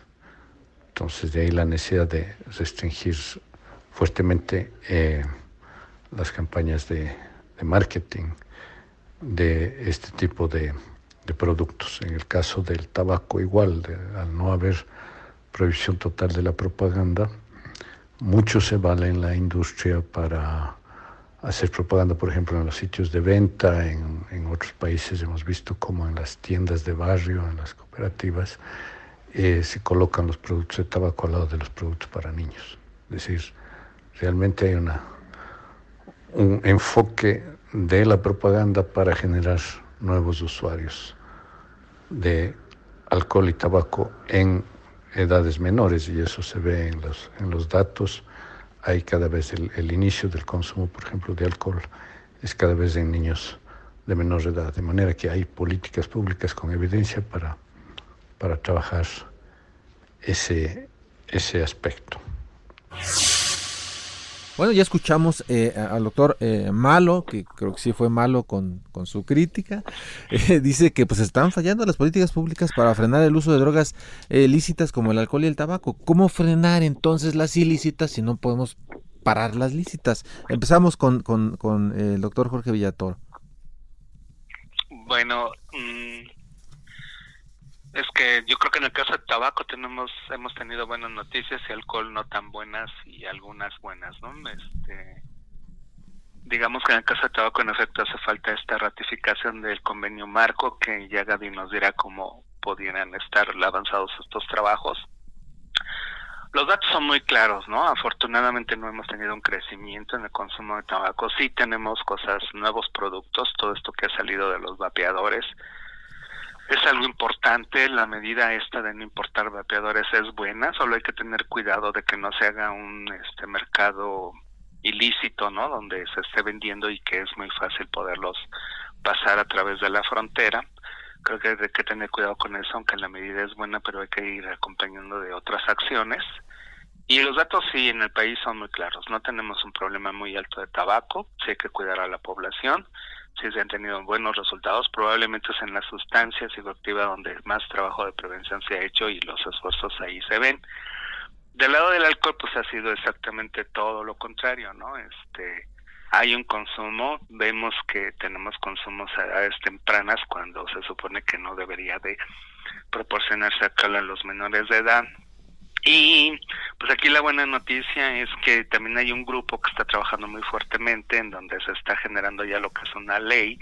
Entonces de ahí la necesidad de restringir fuertemente eh, las campañas de, marketing de este tipo de, productos. En el caso del tabaco igual, al no haber prohibición total de la propaganda, mucho se vale en la industria para hacer propaganda, por ejemplo, en los sitios de venta, en, otros países hemos visto como en las tiendas de barrio, en las cooperativas, eh, se colocan los productos de tabaco al lado de los productos para niños. Es decir, realmente hay una, un enfoque de la propaganda para generar nuevos usuarios de alcohol y tabaco en edades menores y eso se ve en los, en los datos hay cada vez el, inicio del consumo, por ejemplo, de alcohol es cada vez en niños de menor edad, de manera que hay políticas públicas con evidencia para, para trabajar ese, ese aspecto. Bueno, ya escuchamos eh, al doctor eh, Malo, que creo que sí fue malo con, su crítica. Eh, dice que pues están fallando las políticas públicas para frenar el uso de drogas lícitas como el alcohol y el tabaco. ¿Cómo frenar entonces las ilícitas si no podemos parar las lícitas? Empezamos con, con, el doctor Jorge Villator. Bueno, mm, es que yo creo que en el caso de tabaco tenemos hemos tenido buenas noticias y alcohol no tan buenas y algunas buenas, ¿no? Este digamos que en el caso de tabaco en efecto hace falta esta ratificación del convenio marco que ya Gaby nos dirá cómo podrían estar avanzados estos trabajos. Los datos son muy claros, ¿no? Afortunadamente no hemos tenido un crecimiento en el consumo de tabaco. Sí tenemos cosas, nuevos productos, todo esto que ha salido de los vapeadores, es algo importante, la medida esta de no importar vapeadores es buena, solo hay que tener cuidado de que no se haga un este mercado ilícito, ¿no? Donde se esté vendiendo y que es muy fácil poderlos pasar a través de la frontera. Creo que hay que tener cuidado con eso, aunque la medida es buena, pero hay que ir acompañando de otras acciones. Y los datos sí en el país son muy claros. No tenemos un problema muy alto de tabaco, sí hay que cuidar a la población si se han tenido buenos resultados, probablemente es en la sustancia psicoactiva donde más trabajo de prevención se ha hecho y los esfuerzos ahí se ven. Del lado del alcohol, pues ha sido exactamente todo lo contrario, ¿no? Este, hay un consumo, vemos que tenemos consumos a edades tempranas cuando se supone que no debería de proporcionarse alcohol a los menores de edad, y pues aquí la buena noticia es que también hay un grupo que está trabajando muy fuertemente en donde se está generando ya lo que es una ley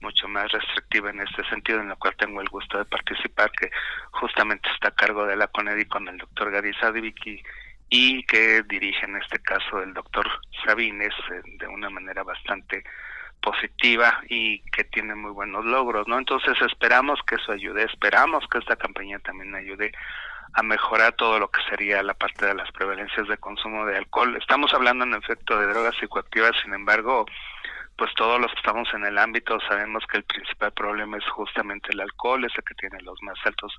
mucho más restrictiva en este sentido, en la cual tengo el gusto de participar, que justamente está a cargo de la CONEDI con el doctor Gary Sadiviki y que dirige en este caso el doctor Sabines eh, de una manera bastante positiva y que tiene muy buenos logros, ¿no? Entonces esperamos que eso ayude, esperamos que esta campaña también ayude a mejorar todo lo que sería la parte de las prevalencias de consumo de alcohol. Estamos hablando en efecto de drogas psicoactivas, sin embargo, pues todos los que estamos en el ámbito sabemos que el principal problema es justamente el alcohol, es el que tiene los más altos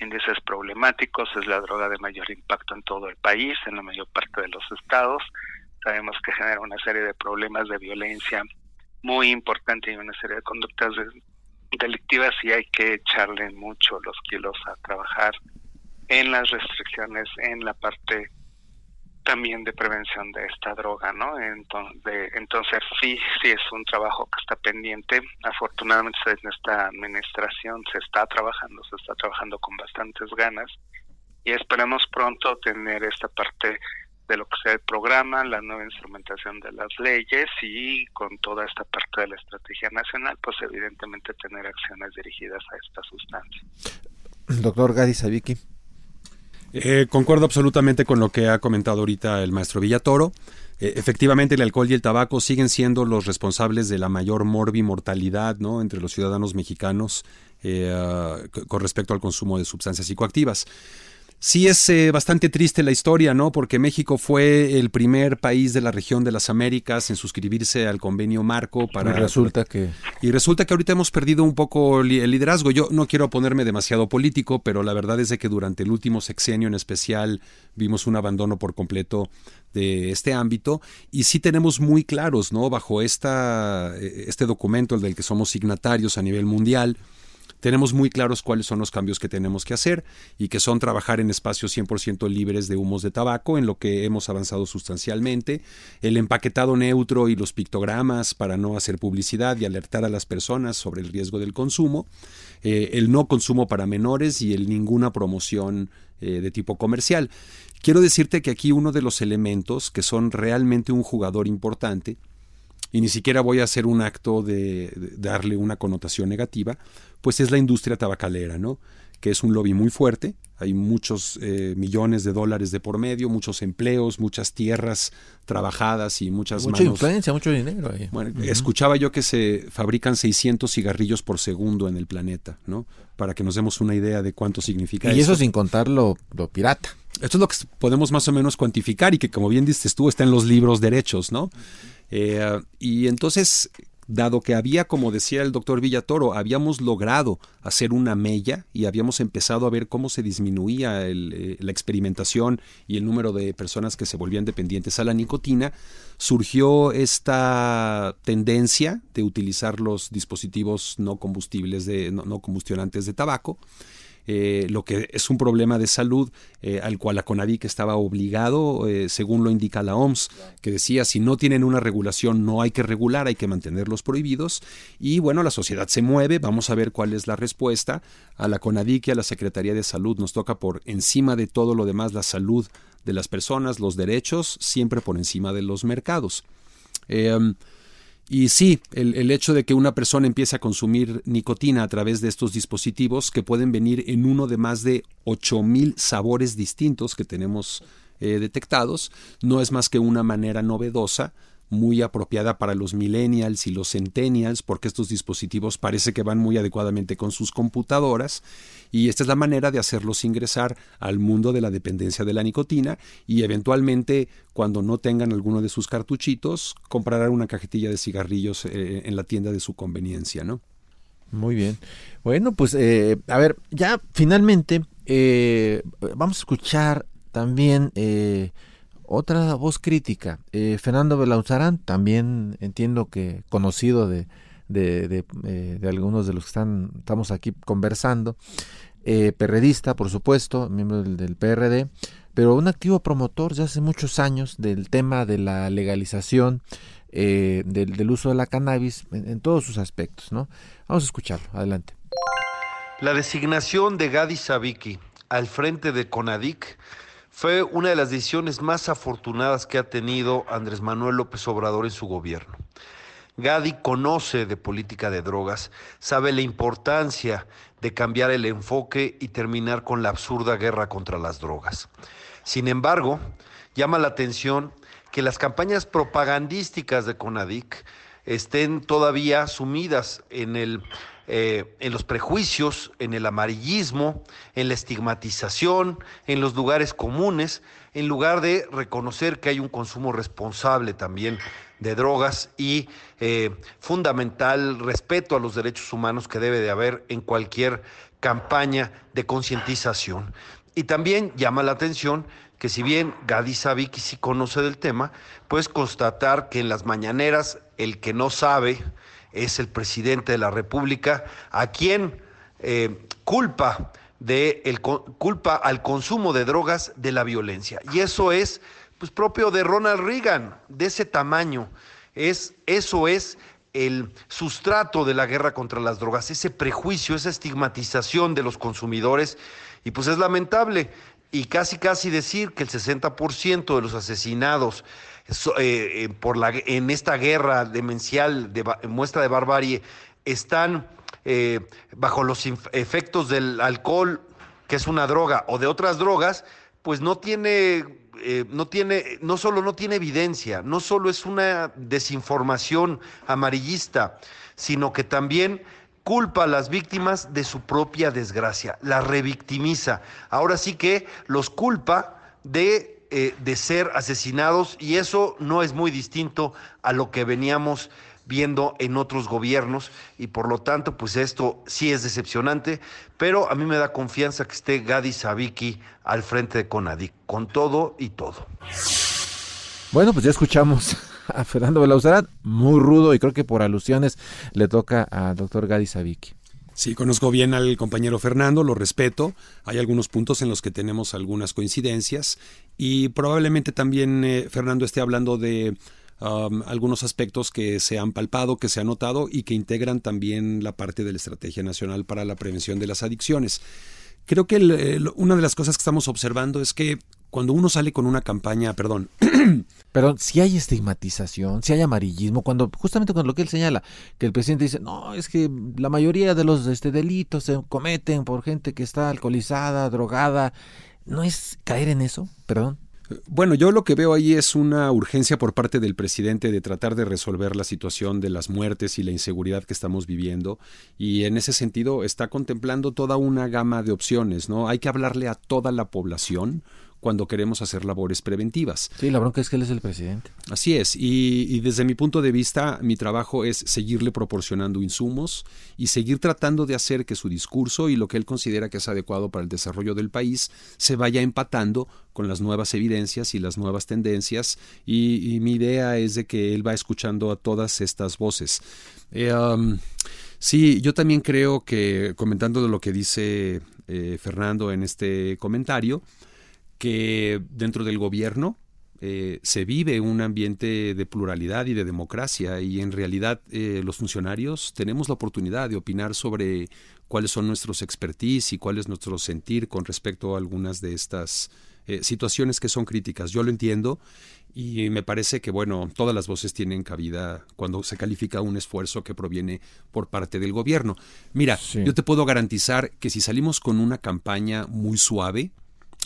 índices problemáticos, es la droga de mayor impacto en todo el país, en la mayor parte de los estados. Sabemos que genera una serie de problemas de violencia muy importante y una serie de conductas delictivas y hay que echarle mucho los kilos a trabajar en las restricciones en la parte también de prevención de esta droga, ¿no? Entonces, entonces sí, sí es un trabajo que está pendiente. Afortunadamente en esta administración se está trabajando, se está trabajando con bastantes ganas y esperemos pronto tener esta parte de lo que sea el programa, la nueva instrumentación de las leyes y con toda esta parte de la estrategia nacional, pues evidentemente tener acciones dirigidas a esta sustancia. Doctor Gadi Sabiki. Eh, concuerdo absolutamente con lo que ha comentado ahorita el maestro Villatoro. Eh, efectivamente, el alcohol y el tabaco siguen siendo los responsables de la mayor morbimortalidad ¿no? entre los ciudadanos mexicanos eh, ah, con respecto al consumo de sustancias psicoactivas. Sí es eh, bastante triste la historia, ¿no? Porque México fue el primer país de la región de las Américas en suscribirse al convenio marco para... Y resulta que... Y resulta que ahorita hemos perdido un poco el liderazgo. Yo no quiero ponerme demasiado político, pero la verdad es de que durante el último sexenio en especial vimos un abandono por completo de este ámbito y sí tenemos muy claros, ¿no? Bajo esta, eh, este documento, el del que somos signatarios a nivel mundial, tenemos muy claros cuáles son los cambios que tenemos que hacer y que son trabajar en espacios 100% libres de humos de tabaco, en lo que hemos avanzado sustancialmente, el empaquetado neutro y los pictogramas para no hacer publicidad y alertar a las personas sobre el riesgo del consumo, eh, el no consumo para menores y el ninguna promoción eh, de tipo comercial. Quiero decirte que aquí uno de los elementos que son realmente un jugador importante, y ni siquiera voy a hacer un acto de, darle una connotación negativa, pues es la industria tabacalera, ¿no? que es un lobby muy fuerte, hay muchos eh, millones de dólares de por medio, muchos empleos, muchas tierras trabajadas y muchas Mucha influencia, mucho dinero ahí. Bueno, escuchaba yo que se fabrican 600 cigarrillos por segundo en el planeta, ¿no? Para que nos demos una idea de cuánto significa y eso. sin contar lo, lo pirata. Esto es lo que podemos más o menos cuantificar y que, como bien dices tú, está en los libros derechos, ¿no? Eh, y entonces, dado que había, como decía el doctor Villatoro, habíamos logrado hacer una mella y habíamos empezado a ver cómo se disminuía eh, la experimentación y el número de personas que se volvían dependientes a la nicotina, surgió esta tendencia de utilizar los dispositivos no combustibles de no combustionantes de tabaco eh, lo que es un problema de salud eh, al cual la CONADIC estaba obligado, eh, según lo indica la OMS, que decía si no tienen una regulación no hay que regular, hay que mantenerlos prohibidos. Y bueno, la sociedad se mueve, vamos a ver cuál es la respuesta. A la CONADIC y a la Secretaría de Salud nos toca por encima de todo lo demás la salud de las personas, los derechos, siempre por encima de los mercados. Y sí, el, hecho de que una persona empiece a consumir nicotina a través de estos dispositivos que pueden venir en uno de más de 8000 sabores distintos que tenemos eh, detectados, no es más que una manera novedosa muy apropiada para los millennials y los centennials, porque estos dispositivos parece que van muy adecuadamente con sus computadoras, y esta es la manera de hacerlos ingresar al mundo de la dependencia de la nicotina y eventualmente cuando no tengan alguno de sus cartuchitos, comprarán una cajetilla de cigarrillos eh, en la tienda de su conveniencia, ¿no? Muy bien. Bueno, pues eh, a ver, ya finalmente eh, vamos a escuchar también otra voz crítica, eh, Fernando Belauzarán, también entiendo que conocido de, de, eh, algunos de los que están, estamos aquí conversando, eh, perredista, por supuesto, miembro del, PRD, pero un activo promotor ya hace muchos años del tema de la legalización del, uso de la cannabis en, todos sus aspectos. ¿no? Vamos a escucharlo, adelante. La designación de Gadi Sabiki al frente de CONADIC fue una de las decisiones más afortunadas que ha tenido Andrés Manuel López Obrador en su gobierno. Gadi conoce de política de drogas, sabe la importancia de cambiar el enfoque y terminar con la absurda guerra contra las drogas. Sin embargo, llama la atención que las campañas propagandísticas de CONADIC estén todavía sumidas en el eh, en los prejuicios, en el amarillismo, en la estigmatización, en los lugares comunes, en lugar de reconocer que hay un consumo responsable también de drogas y eh, fundamental respeto a los derechos humanos que debe de haber en cualquier campaña de concientización. Y también llama la atención que si bien Gadi Sabiki sí conoce del tema, pues constatar que en las mañaneras el que no sabe, es el presidente de la República, a quien eh, culpa, de el, culpa al consumo de drogas de la violencia. Y eso es pues, propio de Ronald Reagan, de ese tamaño. Es, eso es el sustrato de la guerra contra las drogas, ese prejuicio, esa estigmatización de los consumidores. Y pues es lamentable. Y casi, casi decir que el 60% de los asesinados eh, eh, por la, en esta guerra demencial, de, muestra de barbarie, están eh, bajo los efectos del alcohol que es una droga, o de otras drogas, pues no tiene, no tiene, no solo no tiene evidencia, no solo es una desinformación amarillista, sino que también culpa a las víctimas de su propia desgracia, las revictimiza. Ahora sí que los culpa de, eh, de ser asesinados y eso no es muy distinto a lo que veníamos viendo en otros gobiernos y por lo tanto pues esto sí es decepcionante, pero a mí me da confianza que esté Gadi Sabiki al frente de Conadic, con todo y todo. Bueno, pues ya escuchamos a Fernando Belauzarat, muy rudo y creo que por alusiones le toca al doctor Gadi Sabiki. Sí, conozco bien al compañero Fernando, lo respeto. Hay algunos puntos en los que tenemos algunas coincidencias y probablemente también eh, Fernando esté hablando de algunos aspectos que se han palpado, que se han notado y que integran también la parte de la Estrategia Nacional para la Prevención de las Adicciones. Creo que una de las cosas que estamos observando es que cuando uno sale con una campaña, perdón. Perdón, si hay estigmatización, si hay amarillismo, cuando justamente con lo que él señala, que el presidente dice, no, es que la mayoría de los este, delitos se cometen por gente que está alcoholizada, drogada, ¿no es caer en eso? Perdón. Bueno, yo lo que veo ahí es una urgencia por parte del presidente de tratar de resolver la situación de las muertes y la inseguridad que estamos viviendo y en ese sentido está contemplando toda una gama de opciones, ¿no? Hay que hablarle a toda la población cuando queremos hacer labores preventivas. Sí, la bronca es que él es el presidente. Así es, y, desde mi punto de vista, mi trabajo es seguirle proporcionando insumos y seguir tratando de hacer que su discurso y lo que él considera que es adecuado para el desarrollo del país se vaya empatando con las nuevas evidencias y las nuevas tendencias, y, mi idea es de que él va escuchando a todas estas voces. Eh, um, sí, yo también creo que, comentando de lo que dice eh, Fernando en este comentario, que dentro del gobierno eh, se vive un ambiente de pluralidad y de democracia y en realidad eh, los funcionarios tenemos la oportunidad de opinar sobre cuáles son nuestros expertise y cuál es nuestro sentir con respecto a algunas de estas eh, situaciones que son críticas. Yo lo entiendo y me parece que, bueno, todas las voces tienen cabida cuando se califica un esfuerzo que proviene por parte del gobierno. Mira, yo te puedo garantizar que si salimos con una campaña muy suave,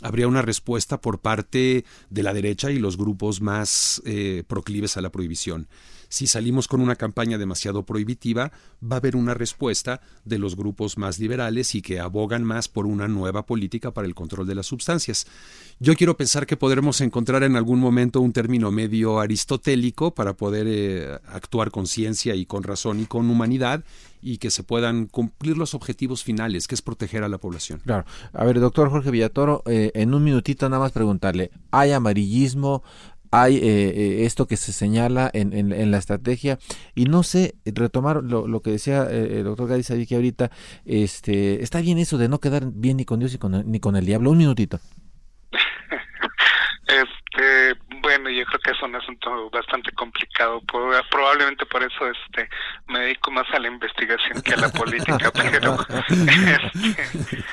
habría una respuesta por parte de la derecha y los grupos más eh, proclives a la prohibición. Si salimos con una campaña demasiado prohibitiva, va a haber una respuesta de los grupos más liberales y que abogan más por una nueva política para el control de las sustancias. Yo quiero pensar que podremos encontrar en algún momento un término medio aristotélico para poder eh, actuar con ciencia y con razón y con humanidad y que se puedan cumplir los objetivos finales, que es proteger a la población. Claro. A ver, doctor Jorge Villatoro, eh, en un minutito nada más preguntarle, ¿hay amarillismo? Hay eh, eh, esto que se señala en, en, la estrategia. Y no sé retomar lo, lo que decía eh, el doctor Gadis que ahorita este está bien eso de no quedar bien ni con Dios ni con, ni con el diablo. Un minutito. Este bueno yo creo que es un asunto bastante complicado. Probablemente por eso este me dedico más a la investigación que a la política pero este,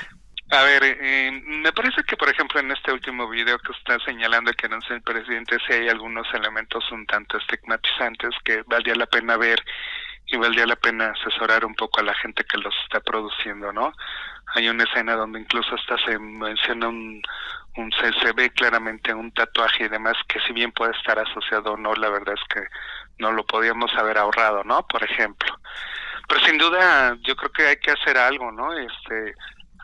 a ver, eh, me parece que, por ejemplo, en este último video que está señalando que es el presidente, sí hay algunos elementos un tanto estigmatizantes que valdría la pena ver y valdría la pena asesorar un poco a la gente que los está produciendo, ¿no? Hay una escena donde incluso hasta se menciona un, un se, claramente un tatuaje y demás que si bien puede estar asociado o no, la verdad es que no lo podíamos haber ahorrado, ¿no? Por ejemplo. Pero sin duda yo creo que hay que hacer algo, ¿no? Este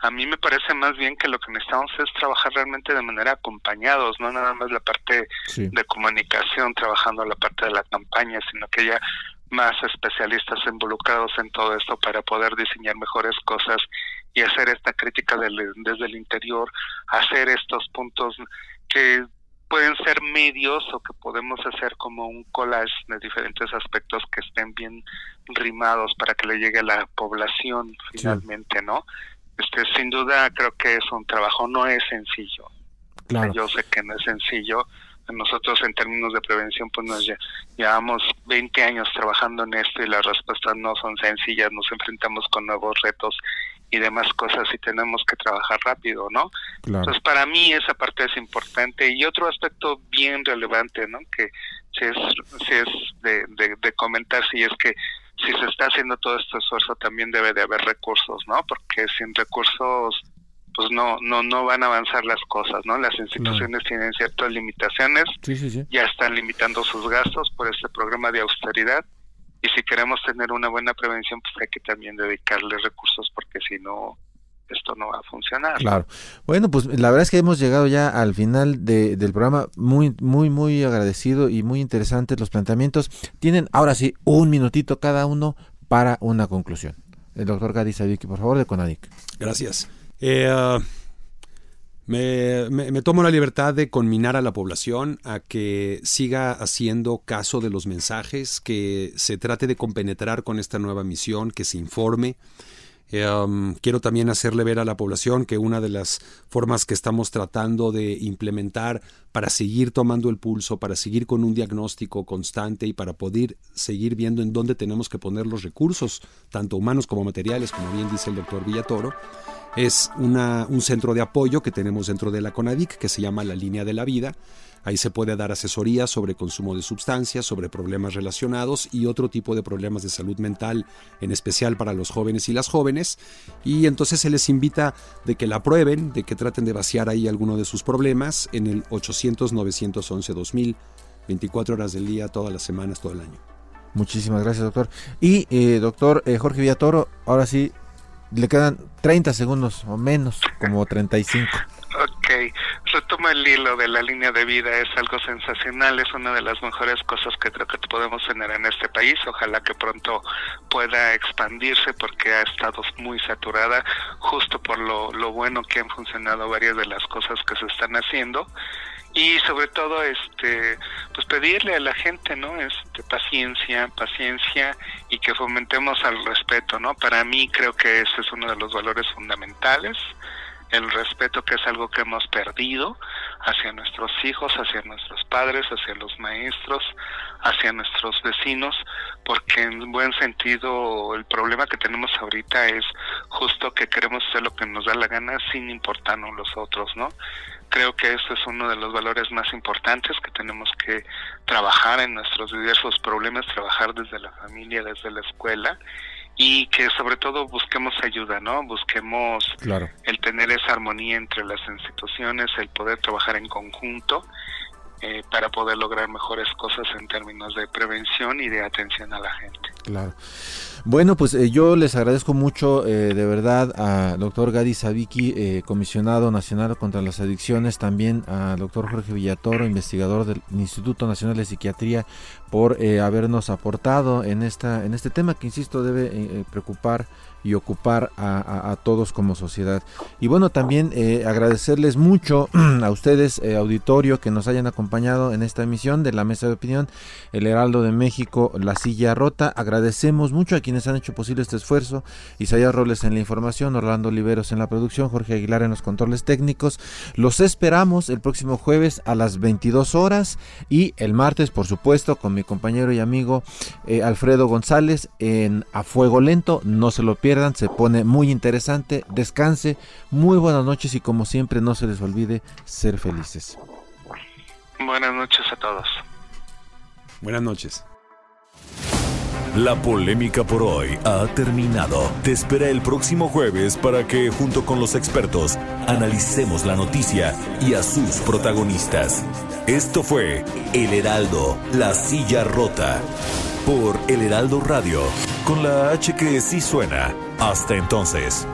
a mí me parece más bien que lo que necesitamos es trabajar realmente de manera acompañados, no nada más la parte de comunicación, trabajando la parte de la campaña, sino que ya más especialistas involucrados en todo esto para poder diseñar mejores cosas y hacer esta crítica desde el interior, hacer estos puntos que pueden ser medios o que podemos hacer como un collage de diferentes aspectos que estén bien rimados para que le llegue a la población finalmente, ¿no? Este sin duda creo que es un trabajo no es sencillo. Yo sé que no es sencillo. Nosotros en términos de prevención pues nos llevamos 20 años trabajando en esto y las respuestas no son sencillas. Nos enfrentamos con nuevos retos y demás cosas y tenemos que trabajar rápido no entonces para mí esa parte es importante. Y otro aspecto bien relevante no que si es si es de, de, de comentar si es que si se está haciendo todo este esfuerzo también debe de haber recursos, ¿no? Porque sin recursos pues no no no van a avanzar las cosas, ¿no? Las instituciones tienen ciertas limitaciones, ya están limitando sus gastos por este programa de austeridad y si queremos tener una buena prevención, pues hay que también dedicarle recursos porque si no esto no va a funcionar. Claro. Bueno, pues la verdad es que hemos llegado ya al final de, del programa, muy, muy, muy agradecido y muy interesantes los planteamientos. Tienen ahora sí un minutito cada uno para una conclusión. El doctor Gadi Sadiki, por favor, de CONADIC. Gracias. Eh, ah, me, me, tomo la libertad de conminar a la población a que siga haciendo caso de los mensajes, que se trate de compenetrar con esta nueva misión, que se informe, Em, quiero también hacerle ver a la población que una de las formas que estamos tratando de implementar para seguir tomando el pulso, para seguir con un diagnóstico constante y para poder seguir viendo en dónde tenemos que poner los recursos, tanto humanos como materiales, como bien dice el doctor Villatoro, es una, un centro de apoyo que tenemos dentro de la CONADIC que se llama la Línea de la Vida Ahí se puede dar asesoría sobre consumo de sustancias, sobre problemas relacionados y otro tipo de problemas de salud mental, en especial para los jóvenes y las jóvenes. Y entonces se les invita de que la prueben, de que traten de vaciar ahí alguno de sus problemas en el 800-911-2000, 24 horas del día, todas las semanas, todo el año. Muchísimas gracias, doctor. Y, eh, doctor eh, Jorge Villatoro, ahora sí, le quedan 30 segundos o menos, como 35. Ok, retomo el hilo de la línea de vida, es algo sensacional, es una de las mejores cosas que creo que podemos tener en este país, ojalá que pronto pueda expandirse porque ha estado muy saturada, justo por lo, lo bueno que han funcionado varias de las cosas que se están haciendo. Y sobre todo este pues pedirle a la gente no este paciencia paciencia y que fomentemos al respeto no para mí creo que ese es uno de los valores fundamentales el respeto que es algo que hemos perdido hacia nuestros hijos, hacia nuestros padres, hacia los maestros, hacia nuestros vecinos, porque en buen sentido el problema que tenemos ahorita es justo que queremos hacer lo que nos da la gana sin importarnos los otros, ¿no? Creo que este es uno de los valores más importantes que tenemos que trabajar en nuestros diversos problemas, trabajar desde la familia, desde la escuela y que sobre todo busquemos ayuda, ¿no? Busquemos el tener esa armonía entre las instituciones, el poder trabajar en conjunto eh, para poder lograr mejores cosas en términos de prevención y de atención a la gente. Claro. Bueno, pues eh, yo les agradezco mucho eh, de verdad al doctor Gadi Sabiki, comisionado nacional contra las adicciones, también al doctor Jorge Villatoro, investigador del Instituto Nacional de Psiquiatría, por habernos aportado en, esta, en este tema que, insisto, debe preocupar y ocupar a, todos como sociedad. Y bueno, también eh, agradecerles mucho a ustedes, eh, auditorio, que nos hayan acompañado en esta emisión de la Mesa de Opinión, el Heraldo de México, La Silla Rota. Agradecemos mucho a quienes han hecho posible este esfuerzo, Isaías Robles en la información, Orlando Oliveros en la producción, Jorge Aguilar en los controles técnicos. Los esperamos el próximo jueves a las 22 horas y el martes, por supuesto, con mi compañero y amigo eh, Alfredo González en A Fuego Lento. No se lo pierdan se pone muy interesante. Descanse, muy buenas noches y como siempre no se les olvide ser felices. Buenas noches a todos. Buenas noches. La polémica por hoy ha terminado. Te espera el próximo jueves para que, junto con los expertos, analicemos la noticia y a sus protagonistas. Esto fue El Heraldo, la silla rota, por El Heraldo Radio, con la H que sí suena. Hasta entonces.